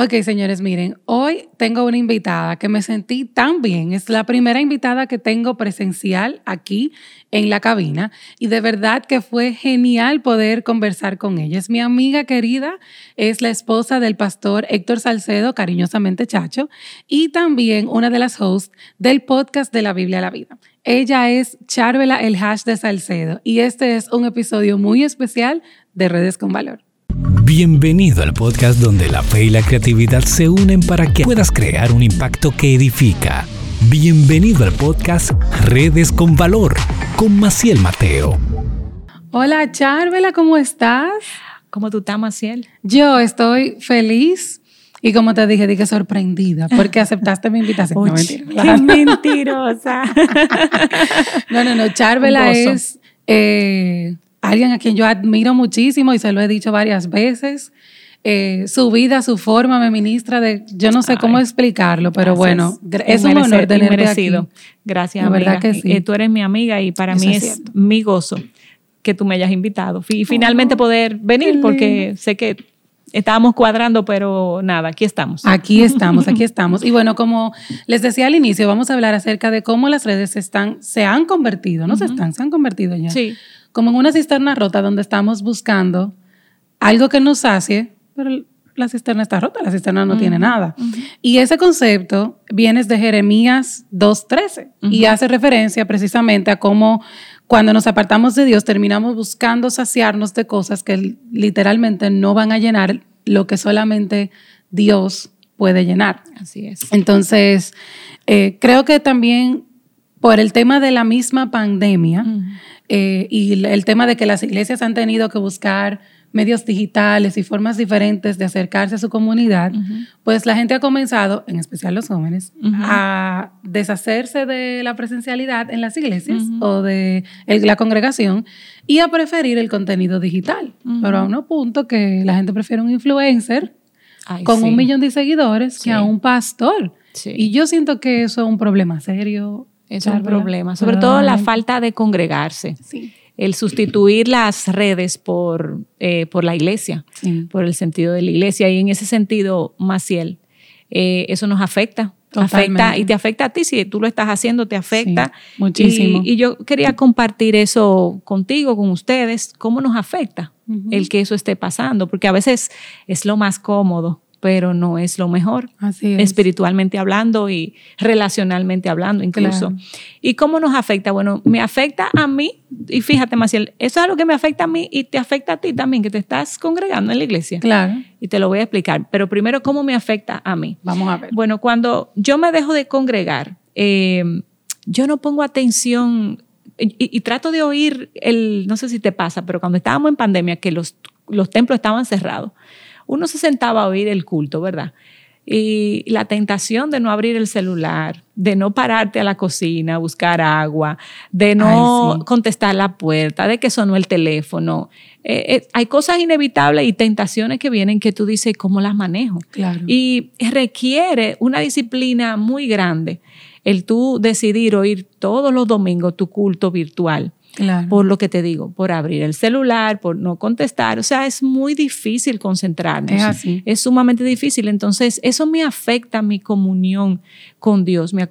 Ok, señores, miren, hoy tengo una invitada que me sentí tan bien. Es la primera invitada que tengo presencial aquí en la cabina y de verdad que fue genial poder conversar con ella. Es mi amiga querida, es la esposa del pastor Héctor Salcedo, cariñosamente Chacho, y también una de las hosts del podcast de la Biblia a la Vida. Ella es Charvela el Hash de Salcedo y este es un episodio muy especial de Redes con Valor. Bienvenido al podcast donde la fe y la creatividad se unen para que puedas crear un impacto que edifica. Bienvenido al podcast Redes con Valor con Maciel Mateo. Hola Charvela, ¿cómo estás? ¿Cómo tú estás, Maciel? Yo estoy feliz y como te dije, dije sorprendida porque aceptaste mi invitación. no, mentira. Qué mentirosa. no, no, no. Charvela es eh, alguien a quien yo admiro muchísimo y se lo he dicho varias veces. Eh, su vida, su forma me ministra de, yo no sé cómo explicarlo, pero bueno, es un honor tenerte merecido. aquí. Gracias, la verdad que sí. Eh, tú eres mi amiga y para mí es, mi gozo que tú me hayas invitado y finalmente oh, poder venir porque sé que estábamos cuadrando, pero nada, aquí estamos. Aquí estamos, aquí estamos. Y bueno, como les decía al inicio, vamos a hablar acerca de cómo las redes están, se han convertido, no se están, se han convertido ya. Sí como en una cisterna rota donde estamos buscando algo que nos sacie, pero la cisterna está rota, la cisterna no tiene nada. Y ese concepto viene de Jeremías 2.13 y hace referencia precisamente a cómo cuando nos apartamos de Dios terminamos buscando saciarnos de cosas que literalmente no van a llenar lo que solamente Dios puede llenar. Así es. Entonces, eh, creo que también por el tema de la misma pandemia, eh, y el tema de que las iglesias han tenido que buscar medios digitales y formas diferentes de acercarse a su comunidad, pues la gente ha comenzado, en especial los jóvenes, a deshacerse de la presencialidad en las iglesias o de la congregación y a preferir el contenido digital. Pero a un punto que la gente prefiere un influencer con un millón de seguidores que a un pastor. Y yo siento que eso es un problema serio es un problema, sobre todo la falta de congregarse. El sustituir las redes por, eh, por la iglesia, por el sentido de la iglesia. Y en ese sentido, Maciel, eh, eso nos afecta. Afecta y te afecta a ti. Si tú lo estás haciendo, te afecta. muchísimo. Y, yo quería compartir eso contigo, con ustedes, cómo nos afecta el que eso esté pasando, porque a veces es lo más cómodo pero no es lo mejor, espiritualmente hablando y relacionalmente hablando incluso. ¿Y cómo nos afecta? Bueno, me afecta a mí, y fíjate, Maciel, eso es algo que me afecta a mí y te afecta a ti también, que te estás congregando en la iglesia. Claro. Y te lo voy a explicar, pero primero, ¿cómo me afecta a mí? Vamos a ver. Bueno, cuando yo me dejo de congregar, eh, yo no pongo atención y, trato de oír el, no sé si te pasa, pero cuando estábamos en pandemia, que los, los templos estaban cerrados, uno se sentaba a oír el culto, ¿verdad? Y la tentación de no abrir el celular, de no pararte a la cocina a buscar agua, de no contestar la puerta, de que sonó el teléfono. Eh, eh, hay cosas inevitables y tentaciones que vienen que tú dices, ¿cómo las manejo? Claro. Y requiere una disciplina muy grande el tú decidir oír todos los domingos tu culto virtual por lo que te digo, por abrir el celular, por no contestar. O sea, es muy difícil concentrarnos. Es así. Es sumamente difícil. Entonces, eso me afecta mi comunión con Dios, mi,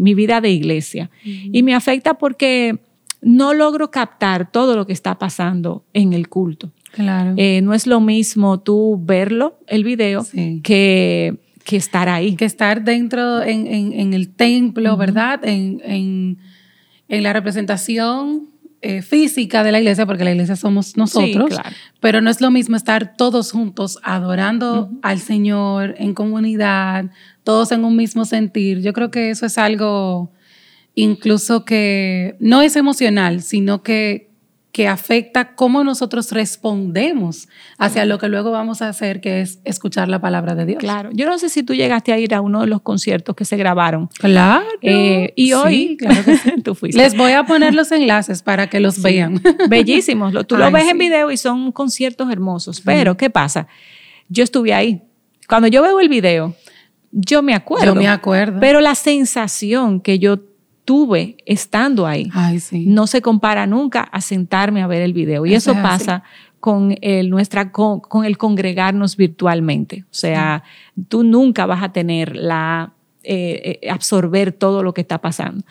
mi, vida de iglesia. Y me afecta porque no logro captar todo lo que está pasando en el culto. Claro. Eh, no es lo mismo tú verlo, el video, que, que estar ahí. Que estar dentro en, en, el templo, ¿verdad? en en la representación eh, física de la iglesia, porque la iglesia somos nosotros, pero no es lo mismo estar todos juntos adorando al Señor en comunidad, todos en un mismo sentir. Yo creo que eso es algo incluso que no es emocional, sino que que afecta cómo nosotros respondemos hacia lo que luego vamos a hacer, que es escuchar la palabra de Dios. Claro. Yo no sé si tú llegaste a ir a uno de los conciertos que se grabaron. Claro. Eh, y hoy, claro tú fuiste. Les voy a poner los enlaces para que los vean. Bellísimos. Tú lo ves en video y son conciertos hermosos. Pero, ¿qué pasa? Yo estuve ahí. Cuando yo veo el video, yo me acuerdo. Yo me acuerdo. Pero la sensación que yo tuve estando ahí. Ay, sí. No se compara nunca a sentarme a ver el video. Y eso, pasa con el, nuestra, con, el congregarnos virtualmente. O sea, tú nunca vas a tener la eh, eh, absorber todo lo que está pasando.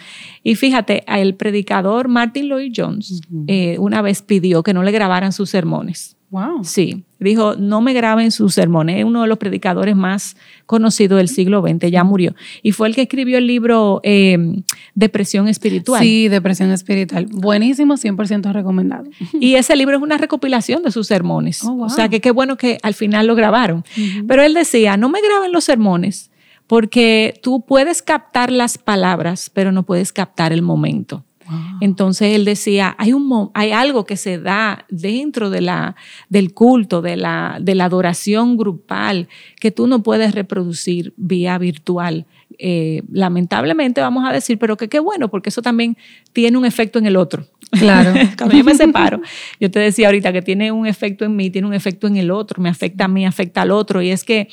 Y fíjate, el predicador Martin Lloyd Jones eh, una vez pidió que no le grabaran sus sermones. Wow. Sí, dijo, no me graben sus sermones. Es uno de los predicadores más conocidos del siglo XX, ya murió. Y fue el que escribió el libro Depresión Espiritual. Sí, Depresión Espiritual. Buenísimo, 100% recomendado. Y ese libro es una recopilación de sus sermones. Oh, o sea, que qué bueno que al final lo grabaron. Pero él decía, no me graben los sermones porque tú puedes captar las palabras, pero no puedes captar el momento. Entonces él decía, hay, un, hay algo que se da dentro de la, del culto, de la, de la adoración grupal, que tú no puedes reproducir vía virtual. Eh, lamentablemente vamos a decir, pero que qué bueno, porque eso también tiene un efecto en el otro. Claro. Cuando yo me separo, yo te decía ahorita que tiene un efecto en mí, tiene un efecto en el otro, me afecta a mí, afecta al otro. Y es que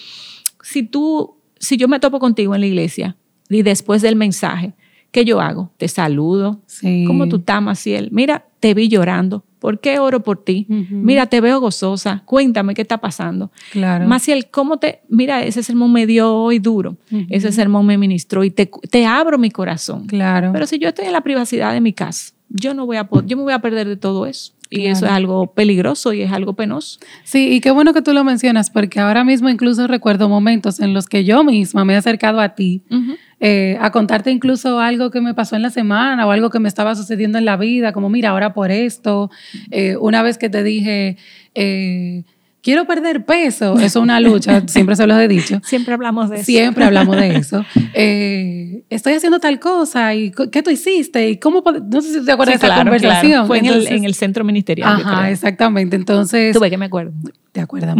si tú si yo me topo contigo en la iglesia y después del mensaje, ¿qué yo hago? Te saludo. ¿Cómo tú estás, Maciel? Mira, te vi llorando. ¿Por qué oro por ti? Mira, te veo gozosa. Cuéntame qué está pasando. Claro. Maciel, ¿cómo te.? Mira, ese sermón me dio hoy duro. Ese sermón me ministró y te, te, abro mi corazón. Claro. Pero si yo estoy en la privacidad de mi casa, yo no voy a yo me voy a perder de todo eso. Y eso es algo peligroso y es algo penoso. Sí, y qué bueno que tú lo mencionas, porque ahora mismo incluso recuerdo momentos en los que yo misma me he acercado a ti eh, a contarte incluso algo que me pasó en la semana o algo que me estaba sucediendo en la vida, como mira, ahora por esto. Eh, una vez que te dije... Eh, quiero perder peso, eso es una lucha, siempre se lo he dicho. Siempre hablamos de eso. Siempre hablamos de eso. Estoy haciendo tal cosa y ¿qué tú hiciste? ¿Y cómo? No sé si te acuerdas de esa conversación. Fue en, el, centro ministerial. Ajá, exactamente. Entonces... Tuve que me acuerdo. Te acuerdas,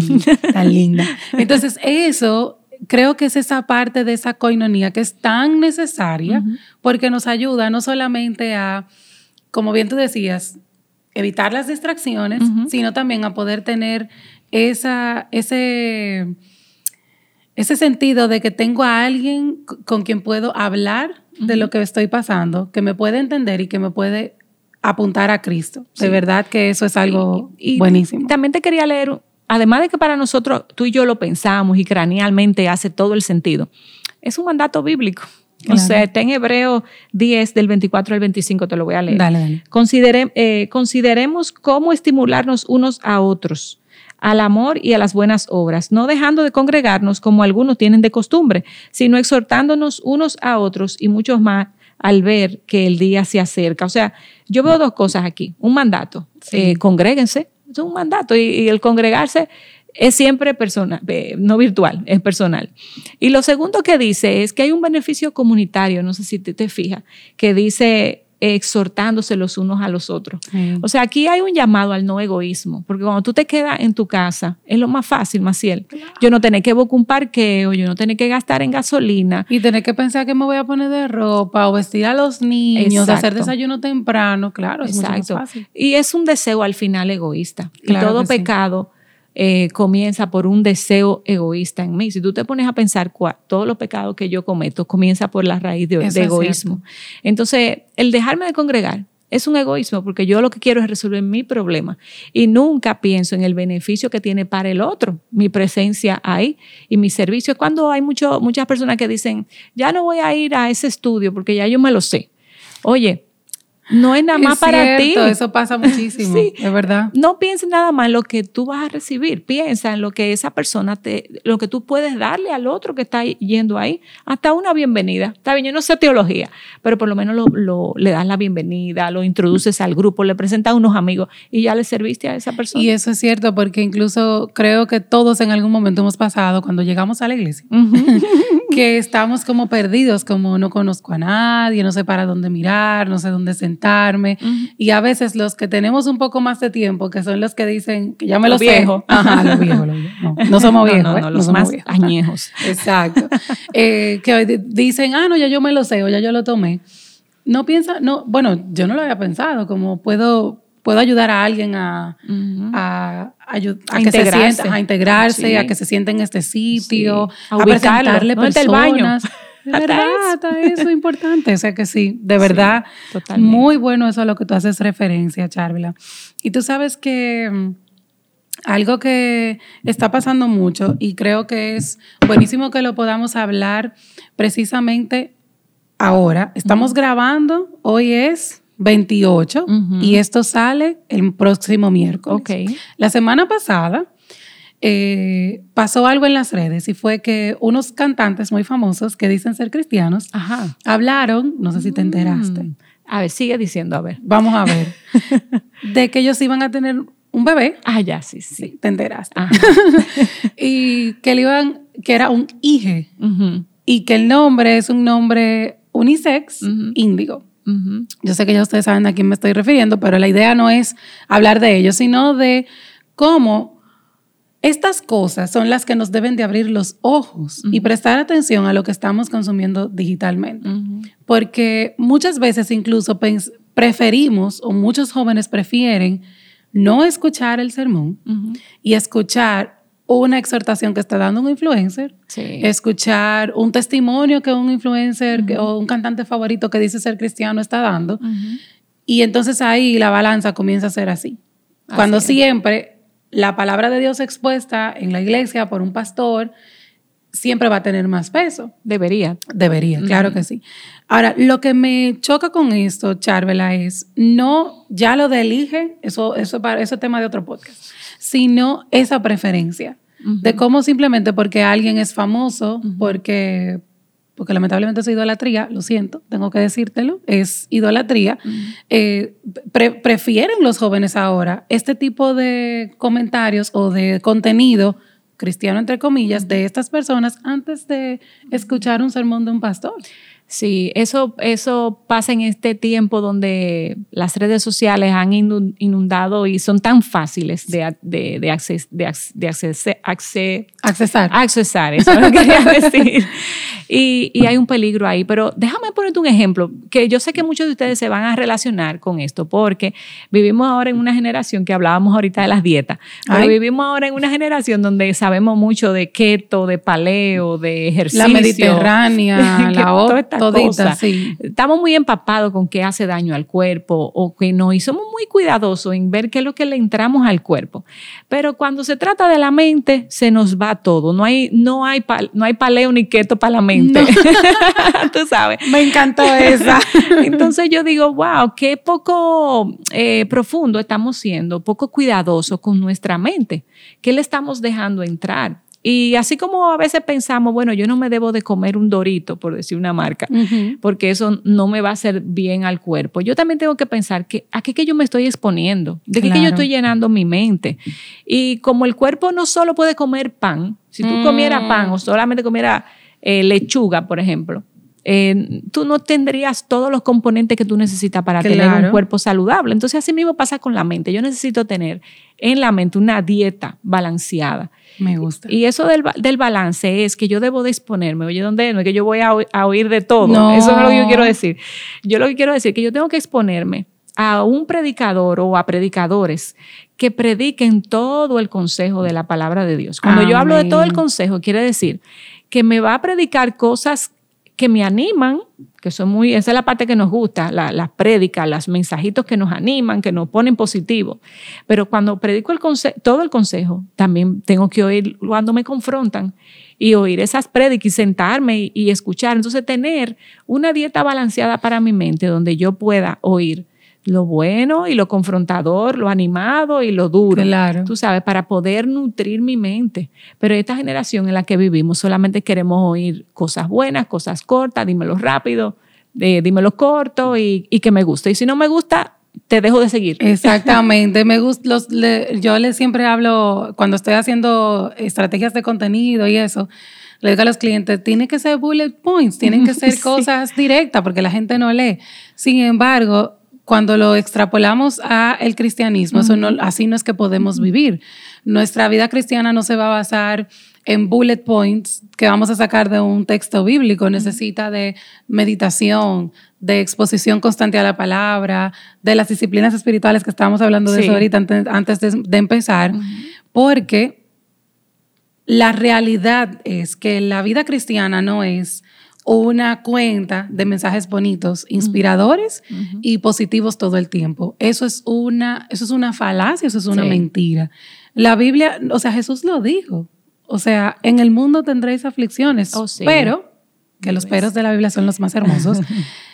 tan linda. Entonces, eso creo que es esa parte de esa coinonía que es tan necesaria porque nos ayuda no solamente a, como bien tú decías, evitar las distracciones, sino también a poder tener esa, ese, ese sentido de que tengo a alguien con quien puedo hablar de lo que estoy pasando, que me puede entender y que me puede apuntar a Cristo. De verdad que eso es algo buenísimo. También te quería leer, además de que para nosotros tú y yo lo pensamos y cranealmente hace todo el sentido, es un mandato bíblico. O sea, está en Hebreo 10 del 24 al 25, te lo voy a leer. Dale, dale. Eh, consideremos cómo estimularnos unos a otros al amor y a las buenas obras, no dejando de congregarnos como algunos tienen de costumbre, sino exhortándonos unos a otros y muchos más al ver que el día se acerca. O sea, yo veo dos cosas aquí. Un mandato, eh, congréguense, es un mandato y, el congregarse es siempre personal, eh, no virtual, es personal. Y lo segundo que dice es que hay un beneficio comunitario, no sé si te, te fijas, que dice exhortándose los unos a los otros. O sea, aquí hay un llamado al no egoísmo, porque cuando tú te quedas en tu casa, es lo más fácil, Maciel. Yo no tener que buscar un parqueo, yo no tener que gastar en gasolina. Y tener que pensar que me voy a poner de ropa o vestir a los niños, hacer desayuno temprano, claro, es Exacto. Mucho más fácil. Y es un deseo al final egoísta. y todo pecado eh, comienza por un deseo egoísta en mí. Si tú te pones a pensar todos los pecados que yo cometo, comienza por la raíz de, egoísmo. Entonces, el dejarme de congregar es un egoísmo porque yo lo que quiero es resolver mi problema y nunca pienso en el beneficio que tiene para el otro mi presencia ahí y mi servicio. Es cuando hay mucho, muchas personas que dicen, ya no voy a ir a ese estudio porque ya yo me lo sé. Oye, no es nada más para ti. Eso pasa muchísimo, sí. es verdad. No pienses nada más en lo que tú vas a recibir, piensa en lo que esa persona te, lo que tú puedes darle al otro que está yendo ahí, hasta una bienvenida. Está bien, yo no sé teología, pero por lo menos lo, le das la bienvenida, lo introduces al grupo, le presentas a unos amigos y ya le serviste a esa persona. Y eso es cierto, porque incluso creo que todos en algún momento hemos pasado cuando llegamos a la iglesia, que estamos como perdidos, como no conozco a nadie, no sé para dónde mirar, no sé dónde sentar y a veces los que tenemos un poco más de tiempo, que son los que dicen que ya me lo viejo. Ajá, los viejos, No, somos viejos. No, ¿eh? los más añejos. Exacto. Eh, que dicen, ah, no, ya yo me lo sé o ya yo lo tomé. No piensa, no, bueno, yo no lo había pensado, como puedo puedo ayudar a alguien a, a, a, que se sienta, a integrarse, a que se sienta en este sitio, a, presentarle personas. El baño? De verdad, eso es importante. O sea que sí, de verdad, muy bueno eso a lo que tú haces referencia, Charvila. Y tú sabes que mm, algo que está pasando mucho y creo que es buenísimo que lo podamos hablar precisamente ahora. Estamos grabando, hoy es 28 y esto sale el próximo miércoles. La semana pasada eh, pasó algo en las redes y fue que unos cantantes muy famosos que dicen ser cristianos Ajá. hablaron, no sé si te enteraste, Mm. A ver, sigue diciendo, a ver. vamos a ver, de que ellos iban a tener un bebé. Ah, ya, sí, sí. Sí, te enteraste. Ajá. y que le iban, que era un hije y que el nombre es un nombre unisex, índigo. Yo sé que ya ustedes saben a quién me estoy refiriendo, pero la idea no es hablar de ellos, sino de cómo estas cosas son las que nos deben de abrir los ojos y prestar atención a lo que estamos consumiendo digitalmente. Porque muchas veces incluso preferimos, o muchos jóvenes prefieren, no escuchar el sermón y escuchar una exhortación que está dando un influencer, Sí. escuchar un testimonio que un influencer que- o un cantante favorito que dice ser cristiano está dando. Ujú. Y entonces ahí la balanza comienza a ser así. Cuando Así es. siempre la palabra de Dios expuesta en la iglesia por un pastor siempre va a tener más peso. Debería. Debería, claro que sí. Ahora, lo que me choca con esto, Charvela, es no ya lo de elige, eso, eso, para- eso es tema de otro podcast, sino esa preferencia de cómo simplemente porque alguien es famoso, porque, porque lamentablemente es idolatría, lo siento, tengo que decírtelo, es idolatría, eh, pre- prefieren los jóvenes ahora este tipo de comentarios o de contenido cristiano entre comillas de estas personas antes de escuchar un sermón de un pastor. Sí, eso, eso pasa en este tiempo donde las redes sociales han inun- inundado y son tan fáciles de, de, de, acces- de, Accesar. accesar, eso es lo que quería decir. Y, y hay un peligro ahí, pero déjame ponerte un ejemplo, que yo sé que muchos de ustedes se van a relacionar con esto, porque vivimos ahora en una generación que hablábamos ahorita de las dietas, pero Ay. vivimos ahora en una generación donde sabemos mucho de keto, de paleo, de ejercicio. la mediterránea, la otra, todita, cosa. sí. Estamos muy empapados con qué hace daño al cuerpo o que no, y somos muy cuidadosos en ver qué es lo que le entramos al cuerpo. Pero cuando se trata de la mente, se nos va todo. No hay, no hay, pal- no hay paleo ni keto para la mente. Tú sabes. Me encantó esa. Entonces yo digo, wow, qué poco eh, profundo estamos siendo, poco cuidadosos con nuestra mente. ¿Qué le estamos dejando entrar? Y así como a veces pensamos, bueno, yo no me debo de comer un dorito, por decir una marca, porque eso no me va a hacer bien al cuerpo. Yo también tengo que pensar que a qué que yo me estoy exponiendo, de qué que yo estoy llenando mi mente. Y como el cuerpo no solo puede comer pan, si tú Mm. comieras pan o solamente comieras eh, lechuga, por ejemplo, eh, tú no tendrías todos los componentes que tú necesitas para tener un cuerpo saludable. Entonces, así mismo pasa con la mente. Yo necesito tener en la mente una dieta balanceada. Me gusta. Y eso del, del balance es que yo debo de exponerme. Oye, ¿dónde? No es que yo voy a, oír de todo. No. Eso es lo que yo quiero decir. Yo lo que quiero decir es que yo tengo que exponerme a un predicador o a predicadores que prediquen todo el consejo de la palabra de Dios. Cuando yo hablo de todo el consejo, quiere decir que me va a predicar cosas que me animan, que son muy, esa es la parte que nos gusta, la- las prédicas, los mensajitos que nos animan, que nos ponen positivo. Pero cuando predico el todo el consejo, también tengo que oír cuando me confrontan y oír esas prédicas y sentarme y, y escuchar. Entonces, tener una dieta balanceada para mi mente donde yo pueda oír lo bueno y lo confrontador, lo animado y lo duro. Claro. Tú sabes, para poder nutrir mi mente. Pero esta generación en la que vivimos solamente queremos oír cosas buenas, cosas cortas, dímelo rápido, eh, dímelo corto y, y que me guste. Y si no me gusta, te dejo de seguir. Exactamente, me gusta, los, le- yo le siempre hablo cuando estoy haciendo estrategias de contenido y eso, le digo a los clientes, tiene que ser bullet points, tienen que ser Sí. cosas directas porque la gente no lee. Sin embargo, cuando lo extrapolamos a el cristianismo, eso no, así no es que podemos vivir. Nuestra vida cristiana no se va a basar en bullet points que vamos a sacar de un texto bíblico, necesita de meditación, de exposición constante a la palabra, de las disciplinas espirituales que estábamos hablando de Sí. eso ahorita antes, de empezar, porque la realidad es que la vida cristiana no es una cuenta de mensajes bonitos, inspiradores y positivos todo el tiempo. Eso es una, eso es una falacia, eso es una Sí. mentira. La Biblia, o sea, Jesús lo dijo. O sea, en el mundo tendréis aflicciones, Oh, sí. pero, que los peros de la Biblia son los más hermosos,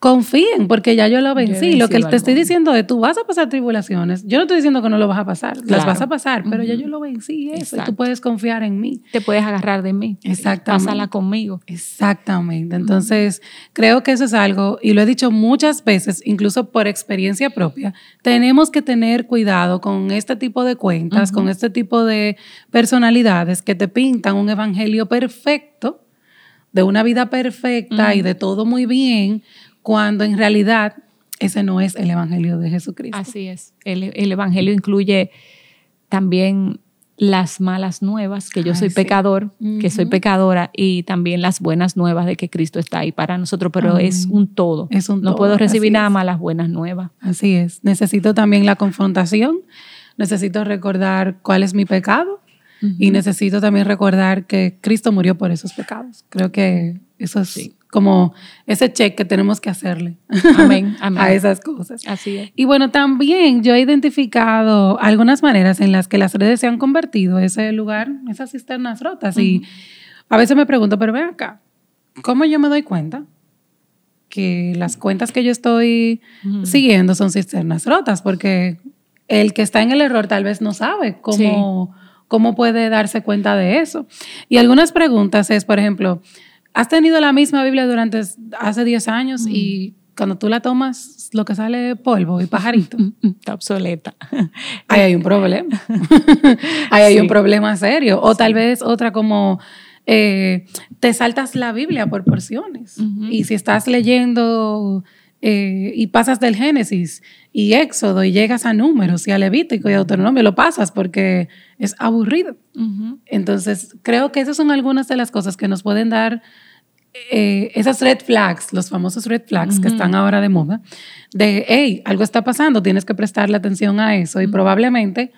confíen, porque ya yo lo vencí. lo que te estoy diciendo es, tú vas a pasar tribulaciones. Yo no estoy diciendo que no lo vas a pasar, las vas a pasar, pero ya yo lo vencí eso, y tú puedes confiar en mí. Te puedes agarrar de mí. Exactamente. Pásala conmigo. Exactamente. Entonces, creo que eso es algo, y lo he dicho muchas veces, incluso por experiencia propia, tenemos que tener cuidado con este tipo de cuentas, con este tipo de personalidades que te pintan un evangelio perfecto, de una vida perfecta y de todo muy bien, cuando en realidad ese no es el evangelio de Jesucristo. Así es. El, el Evangelio incluye también las malas nuevas, que yo Ay, soy sí. pecador, que soy pecadora, y también las buenas nuevas de que Cristo está ahí para nosotros, pero es un todo. Es un no todo, puedo recibir así nada más las buenas nuevas. Así es. Necesito también la confrontación, necesito recordar cuál es mi pecado y Ujú. necesito también recordar que Cristo murió por esos pecados. Creo que eso es Sí. Como ese check que tenemos que hacerle Amén, amén. a esas cosas. Así es. Y bueno, también yo he identificado algunas maneras en las que las redes se han convertido ese lugar, esas cisternas rotas. Y a veces me pregunto, pero ven acá, ¿cómo yo me doy cuenta que las cuentas que yo estoy siguiendo son cisternas rotas? Porque el que está en el error tal vez no sabe cómo, cómo puede darse cuenta de eso. Y algunas preguntas es, por ejemplo, ¿has tenido la misma Biblia durante hace 10 años y cuando tú la tomas lo que sale es polvo y pajarito? Está obsoleta. Ahí hay un problema. Ahí hay Sí. un problema serio. O tal vez otra como eh, te saltas la Biblia por porciones. Y si estás leyendo eh, y pasas del Génesis y Éxodo y llegas a números y a Levítico y a Deuteronomio, lo pasas porque es aburrido. Entonces, creo que esas son algunas de las cosas que nos pueden dar eh, esas red flags, los famosos red flags que están ahora de moda, de, hey, algo está pasando, tienes que prestarle atención a eso y probablemente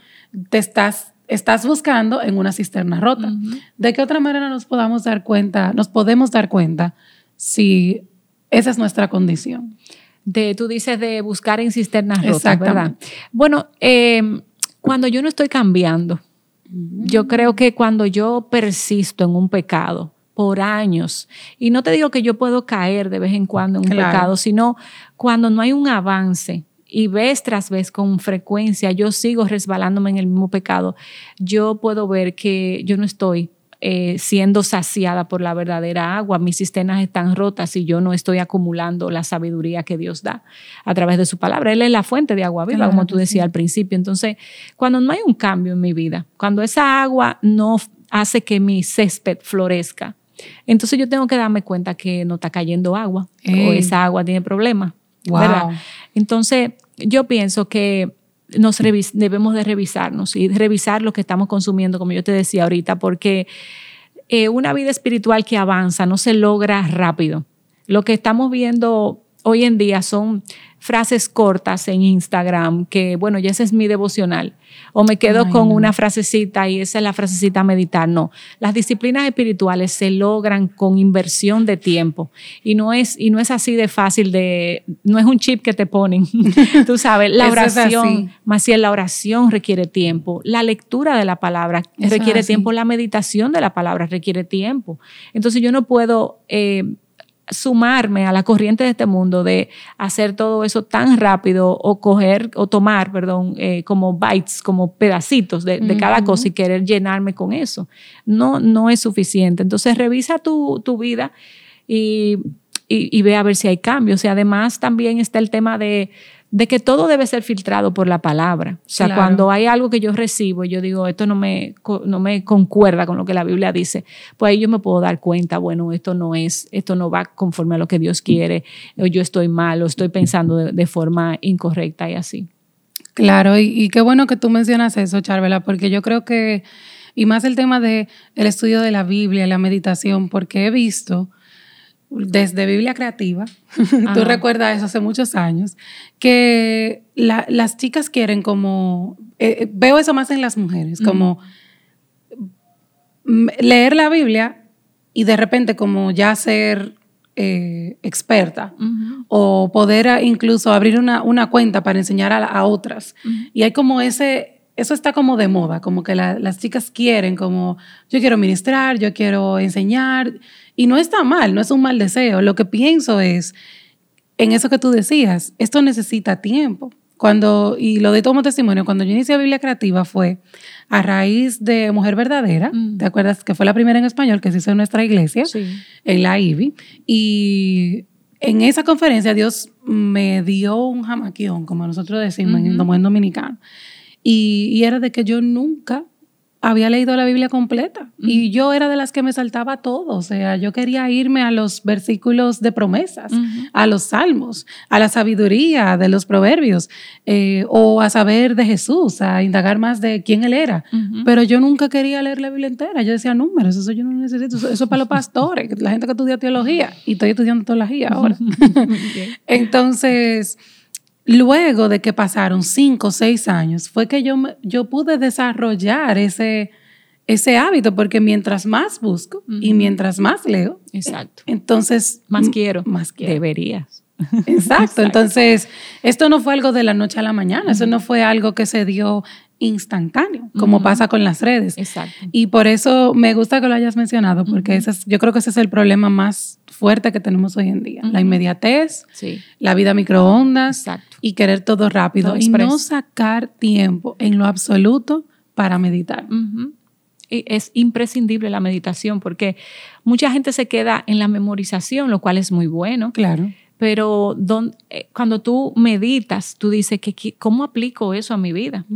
te estás, estás buscando en una cisterna rota. ¿De qué otra manera nos podamos dar cuenta, nos podemos dar cuenta si esa es nuestra condición? De, tú dices de buscar en cisternas rotas, ¿verdad? Bueno, eh, cuando yo no estoy cambiando, yo creo que cuando yo persisto en un pecado por años, y no te digo que yo puedo caer de vez en cuando en un Claro. pecado, sino cuando no hay un avance y vez tras vez con frecuencia yo sigo resbalándome en el mismo pecado, yo puedo ver que yo no estoy eh, siendo saciada por la verdadera agua, mis cisternas están rotas y yo no estoy acumulando la sabiduría que Dios da a través de su palabra. Él es la fuente de agua viva, Claro como tú decías sí. al principio. Entonces, cuando no hay un cambio en mi vida, cuando esa agua no hace que mi césped florezca, entonces yo tengo que darme cuenta que no está cayendo agua o esa agua tiene problemas. Entonces, yo pienso que nos debemos de revisarnos y revisar lo que estamos consumiendo, como yo te decía ahorita, porque eh, una vida espiritual que avanza no se logra rápido. Lo que estamos viendo hoy en día son frases cortas en Instagram, que bueno, ya ese es mi devocional. O me quedo Ay, con no. una frasecita y esa es la frasecita a meditar. No, las disciplinas espirituales se logran con inversión de tiempo y no es, y no es así de fácil de, no es un chip que te ponen. Tú sabes, la oración, más si la oración requiere tiempo, la lectura de la palabra Eso requiere tiempo, la meditación de la palabra requiere tiempo. Entonces yo no puedo eh, sumarme a la corriente de este mundo de hacer todo eso tan rápido o coger o tomar, perdón, eh, como bytes, como pedacitos de, de cada cosa y querer llenarme con eso. No, no es suficiente. Entonces revisa tu, tu vida y, y, y ve a ver si hay cambios. Y además también está el tema de, de que todo debe ser filtrado por la palabra. O sea, Claro. cuando hay algo que yo recibo y yo digo, esto no me, no me concuerda con lo que la Biblia dice, pues ahí yo me puedo dar cuenta, bueno, esto no es, esto no va conforme a lo que Dios quiere, o yo estoy mal, o estoy pensando de, de forma incorrecta y así. Claro, y, y qué bueno que tú mencionas eso, Charvela, porque yo creo que, y más el tema de el estudio de la Biblia, la meditación, porque he visto desde Biblia Creativa, tú Ajá. recuerdas eso hace muchos años, que la- las chicas quieren como, eh, eh, veo eso más en las mujeres, como mm, leer la Biblia y de repente como ya ser eh, experta o poder a- incluso abrir una, una cuenta para enseñar a, a otras. Y hay como ese, eso está como de moda, como que las chicas quieren, como yo quiero ministrar, yo quiero enseñar, y no está mal, no es un mal deseo. Lo que pienso es, en eso que tú decías, esto necesita tiempo. Cuando, y lo de tomo testimonio, cuando yo inicié Biblia Creativa fue a raíz de Mujer Verdadera, mm. ¿te acuerdas? Que fue la primera en español que se hizo en nuestra iglesia, en la IBI, y en esa conferencia Dios me dio un jamaquión, como nosotros decimos en dominicano, y, y era de que yo nunca había leído la Biblia completa. Y yo era de las que me saltaba todo, o sea, yo quería irme a los versículos de promesas, a los salmos, a la sabiduría de los proverbios eh, o a saber de Jesús, a indagar más de quién él era, pero yo nunca quería leer la Biblia entera, yo decía números, eso yo no necesito, eso, es para los pastores, la gente que estudia teología y estoy estudiando teología ahora. Entonces... Luego de que pasaron cinco o seis años, fue que yo, yo pude desarrollar ese, ese hábito, porque mientras más busco y mientras más leo, Exacto. entonces más quiero, más quiero. Deberías. Exacto. Entonces, esto no fue algo de la noche a la mañana, eso no fue algo que se dio instantáneo, como pasa con las redes. Exacto. Y por eso me gusta que lo hayas mencionado, porque ese yo creo que ese es el problema más fuerte que tenemos hoy en día. La inmediatez, la vida microondas y querer todo rápido y no sacar tiempo en lo absoluto para meditar. Es imprescindible la meditación porque mucha gente se queda en la memorización, lo cual es muy bueno. Claro pero eh, cuando tú meditas, tú dices, que, ¿cómo aplico eso a mi vida?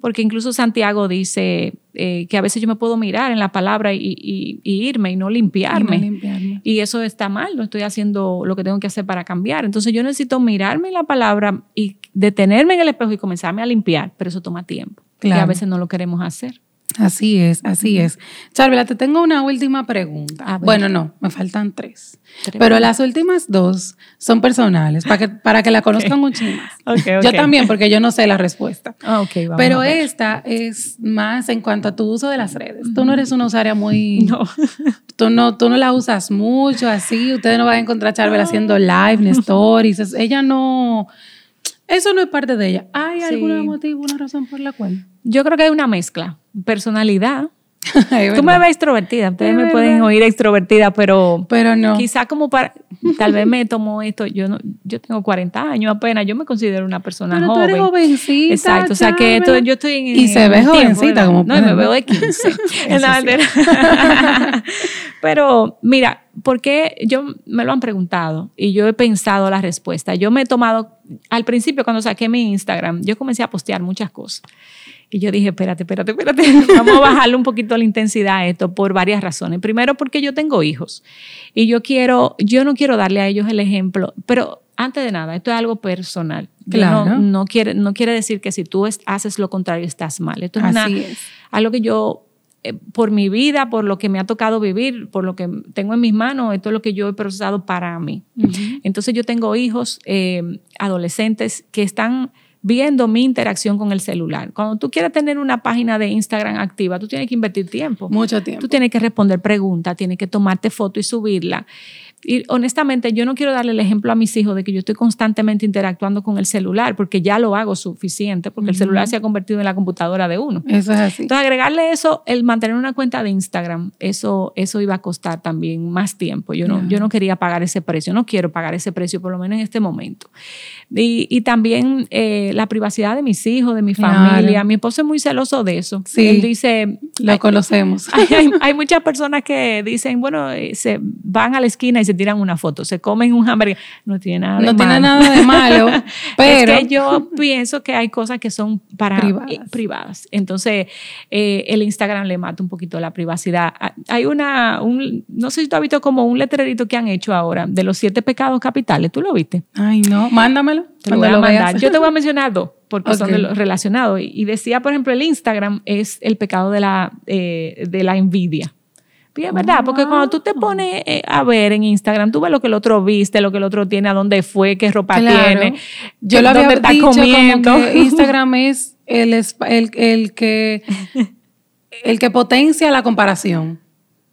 Porque incluso Santiago dice eh, que a veces yo me puedo mirar en la palabra y, irme y no, limpiarme. y eso está mal, no estoy haciendo lo que tengo que hacer para cambiar. Entonces yo necesito mirarme en la palabra y detenerme en el espejo y comenzarme a limpiar, pero eso toma tiempo. Y a veces no lo queremos hacer. Así es, así es. Charvela, te tengo una última pregunta. Bueno, no, me faltan tres. Pero las últimas dos son personales, para que, para que la conozcan un chingo. Yo también, porque yo no sé la respuesta. Ah, Pero esta es más en cuanto a tu uso de las redes. Tú no eres una usuaria muy... No. Tú no, tú no la usas mucho, así. Ustedes no van a encontrar a Charvela haciendo live ni stories. Ella no... Eso no es parte de ella. ¿Hay algún motivo, una razón por la cual? Yo creo que hay una mezcla. Personalidad. Tú me ves extrovertida, ustedes me pueden oír extrovertida, pero, pero no. Quizá como para, tal vez me tomo esto, yo no, yo tengo 40 años apenas, yo me considero una persona pero joven. Tú eres jovencita. Exacto, o sea que esto, yo estoy en Y se ve jovencita como No, me veo de 15. pero mira, porque yo me lo han preguntado y yo he pensado la respuesta. Yo me he tomado, al principio cuando saqué mi Instagram, yo comencé a postear muchas cosas. Y yo dije, espérate, espérate, espérate, vamos a bajarle un poquito la intensidad a esto por varias razones. Primero, porque yo tengo hijos y yo quiero, yo no quiero darle a ellos el ejemplo, pero antes de nada, esto es algo personal. Claro. No, quiere, no quiere decir que si tú haces lo contrario estás mal. Esto es, algo que yo, por mi vida, por lo que me ha tocado vivir, por lo que tengo en mis manos, esto es lo que yo he procesado para mí. Entonces yo tengo hijos, eh, adolescentes que están viendo mi interacción con el celular. Cuando tú quieres tener una página de Instagram activa, tú tienes que invertir tiempo. Mucho tiempo. Tú tienes que responder preguntas, tienes que tomarte foto y subirla. Y honestamente, yo no quiero darle el ejemplo a mis hijos de que yo estoy constantemente interactuando con el celular, porque ya lo hago suficiente, porque el celular se ha convertido en la computadora de uno. Eso es así. Entonces, agregarle eso, el mantener una cuenta de Instagram, eso, eso iba a costar también más tiempo. Yo no, yo no quería pagar ese precio, no quiero pagar ese precio, por lo menos en este momento. Y, y también eh, la privacidad de mis hijos, de mi familia. Mi esposo es muy celoso de eso. Sí, Él dice... Lo conocemos. Hay, hay, muchas personas que dicen, bueno, eh, se van a la esquina y se tiran una foto, se comen un hamburger, no tiene nada de no malo. tiene nada de malo, pero... es que yo pienso que hay cosas que son para privadas. Entonces, eh, el Instagram le mata un poquito la privacidad. Ah, hay una, un, no sé si tú has visto como un letrerito que han hecho ahora de los siete pecados capitales, ¿tú lo viste? Ay, no, mándamelo. Te lo voy a mandar. Yo te voy a mencionar dos porque son relacionados. Y, decía, por ejemplo, el Instagram es el pecado de la, eh, de la envidia. Y es verdad, porque cuando tú te pones eh, a ver en Instagram, tú ves lo que el otro viste, lo que el otro tiene, a dónde fue, qué ropa tiene. Yo lo había está dicho comiendo. Como que Instagram es el, el, el, que, el que potencia la comparación.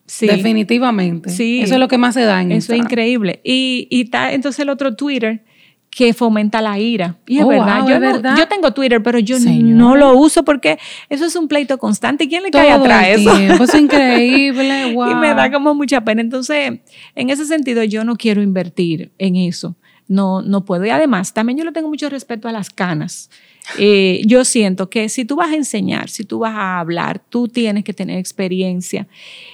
Sí. Definitivamente. Sí. Eso es lo que más se da en Eso es increíble. Y, y está entonces el otro Twitter que fomenta la ira. Y es Oh, verdad. wow, yo, es no- verdad. yo tengo Twitter, pero yo Señor. no lo uso porque eso es un pleito constante. ¿Quién le cae atrás el eso? tiempo, es increíble, wow. Y me da como mucha pena. Entonces, en ese sentido, yo no quiero invertir en eso. No, no puedo. Y además, también yo le tengo mucho respeto a las canas. Eh, yo siento que si tú vas a enseñar, si tú vas a hablar, tú tienes que tener experiencia.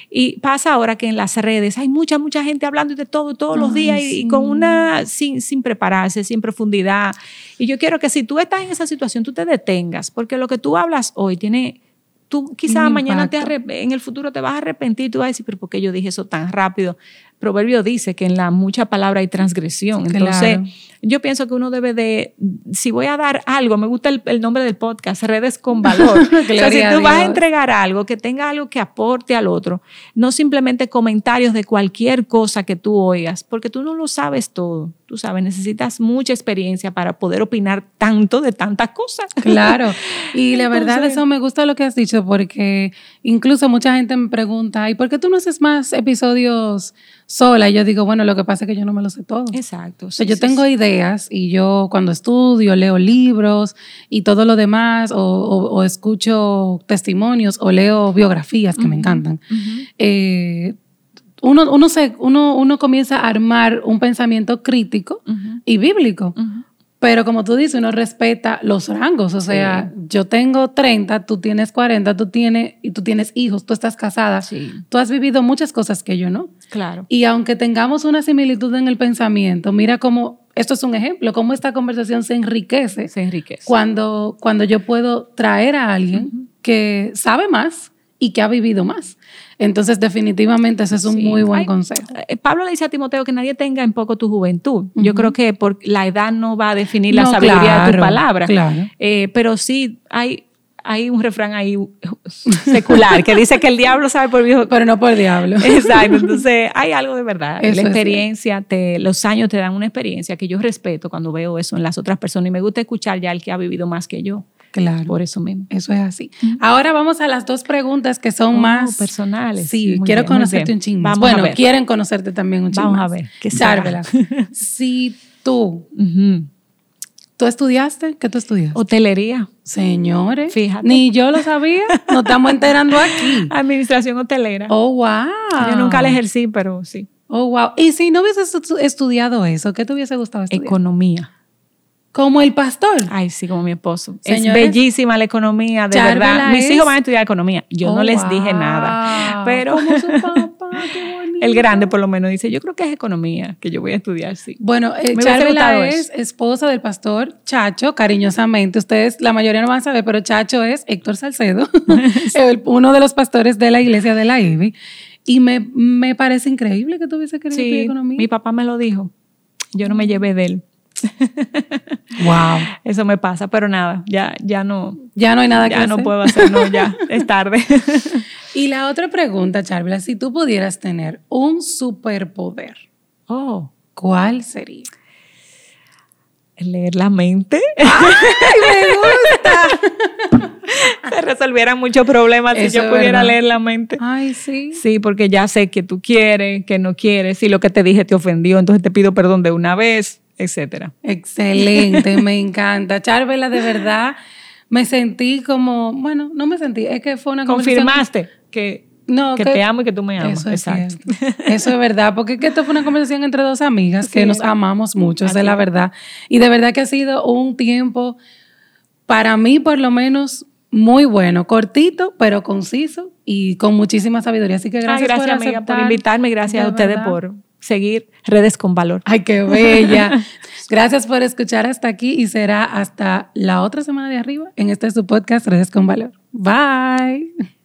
Y pasa ahora que en las redes hay mucha, mucha gente hablando de todo todos los días y, con una, sin, sin prepararse, sin profundidad. Y yo quiero que si tú estás en esa situación, tú te detengas, porque lo que tú hablas hoy tiene, tú quizás mañana te en el futuro te vas a arrepentir, tú vas a decir, pero ¿por qué yo dije eso tan rápido? Proverbio dice que en la mucha palabra hay transgresión. Entonces, Claro. yo pienso que uno debe de, si voy a dar algo, me gusta el, el nombre del podcast, redes con valor. o sea, si tú vas a entregar algo, que tenga algo que aporte al otro, no simplemente comentarios de cualquier cosa que tú oigas, porque tú no lo sabes todo. Tú sabes, necesitas mucha experiencia para poder opinar tanto de tantas cosas. Claro, y la verdad eso me gusta lo que has dicho porque incluso mucha gente me pregunta, ¿y por qué tú no haces más episodios sola? Y yo digo, bueno, lo que pasa es que yo no me lo sé todo. Exacto. O sea, sí, yo sí, tengo sí. ideas y yo cuando estudio, leo libros y todo lo demás, o, o- o escucho testimonios o leo biografías que me encantan. Eh, uno, uno, se, uno, uno comienza a armar un pensamiento crítico y bíblico. Pero como tú dices, uno respeta los rangos. O sea, yo tengo 30, tú tienes 40, tú tienes, y tú tienes hijos, tú estás casada. Sí. Tú has vivido muchas cosas que yo no. Claro. Y aunque tengamos una similitud en el pensamiento, mira cómo, esto es un ejemplo, cómo esta conversación se enriquece Se enriquece. cuando, cuando yo puedo traer a alguien que sabe más y que ha vivido más. Entonces, definitivamente ese es un Sí. muy buen Ay, consejo. Eh, Pablo le dice a Timoteo que nadie tenga en poco tu juventud. Yo creo que por la edad no va a definir la sabiduría de tu claro, palabra. claro. Eh, pero sí hay, hay un refrán ahí secular que dice que el diablo sabe por viejo. Pero no por diablo. Exacto, entonces hay algo de verdad. Eso la experiencia, te, los años te dan una experiencia que yo respeto cuando veo eso en las otras personas y me gusta escuchar ya el que ha vivido más que yo. Claro. Por eso mismo. Eso es así. Ahora vamos a las dos preguntas que son Oh, más personales. Sí, Muy quiero bien, conocerte un chingo. Bueno, quieren conocerte también un chingo. Vamos a ver, ¿qué será? Chárvela. si tú, tú estudiaste, ¿qué tú estudiaste? Hotelería. Señores, Fíjate. ni yo lo sabía. Nos estamos enterando aquí. Administración hotelera. Oh, wow. Yo nunca la ejercí, pero sí. Oh, wow. Y si no hubieses estu- estudiado eso, ¿qué te hubiese gustado estudiar? Economía. Como el pastor. Ay, sí, como mi esposo. Señores, es bellísima la economía, de Chárvela verdad. Mis es- hijos van a estudiar economía. Yo Oh, no les dije wow. nada. Pero Como su papá, qué bonito. el grande por lo menos dice, yo creo que es economía que yo voy a estudiar, sí. Bueno, eh, gustado es eso. esposa del pastor Chacho, cariñosamente. Ustedes, la mayoría no van a saber, pero Chacho es Héctor Salcedo, el- uno de los pastores de la iglesia de la IBI. Y me, me parece increíble que tuviese querido estudiar Sí, economía. mi papá me lo dijo. Yo no me llevé de él. Wow. Eso me pasa, pero nada, ya, ya no, Ya no hay nada que ya hacer. no puedo hacer, no, ya, es tarde. Y la otra pregunta, Chárvela, si tú pudieras tener un superpoder, Oh, ¿cuál sería? leer la mente. me gusta! Se resolvieran muchos problemas si yo pudiera verdad. leer la mente. Ay, sí. Sí, porque ya sé que tú quieres, que no quieres, si lo que te dije te ofendió, entonces te pido perdón de una vez, etcétera. Excelente, me encanta. Chárvela, de verdad, me sentí como, bueno, no me sentí, es que fue una conversación- Confirmaste que, No, que te amo y que tú me amas. Eso es Exacto. cierto. Eso es verdad, porque es que esto fue una conversación entre dos amigas que nos amamos mucho, esa es la verdad. Y de verdad que ha sido un tiempo, para mí por lo menos, muy bueno, cortito, pero conciso y con muchísima sabiduría. Así que Ay, gracias, gracias, por amiga, por invitarme. Gracias De a ustedes verdad. por seguir redes con valor. Ay, qué bella. Gracias por escuchar hasta aquí y será hasta la otra semana de arriba en este su podcast Redes con Valor. Bye.